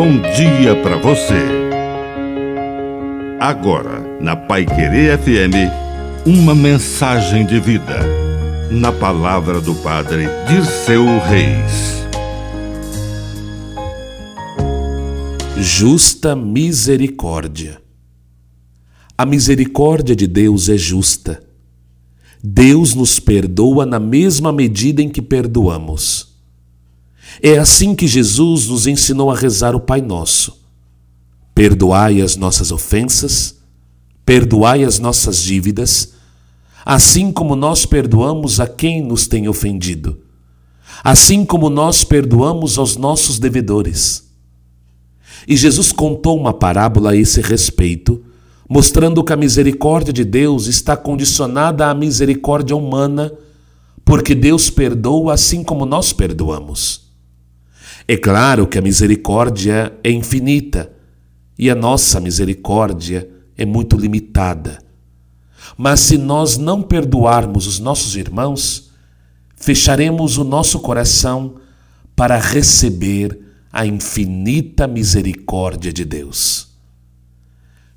bom dia para você. Agora, na Pai Querer FM, uma mensagem de vida. Na palavra do Padre de seu Reis. Justa misericórdia. A misericórdia de Deus é justa. Deus nos perdoa na mesma medida em que perdoamos. É assim que Jesus nos ensinou a rezar o Pai Nosso. Perdoai as nossas ofensas, perdoai as nossas dívidas, assim como nós perdoamos a quem nos tem ofendido, assim como nós perdoamos aos nossos devedores. E Jesus contou uma parábola a esse respeito, mostrando que a misericórdia de Deus está condicionada à misericórdia humana, porque Deus perdoa assim como nós perdoamos. É claro que a misericórdia é infinita e a nossa misericórdia é muito limitada. Mas se nós não perdoarmos os nossos irmãos, fecharemos o nosso coração para receber a infinita misericórdia de Deus.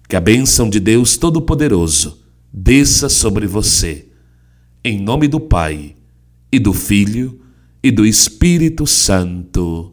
Que a bênção de Deus Todo-Poderoso desça sobre você, em nome do Pai, e do Filho, e do Espírito Santo.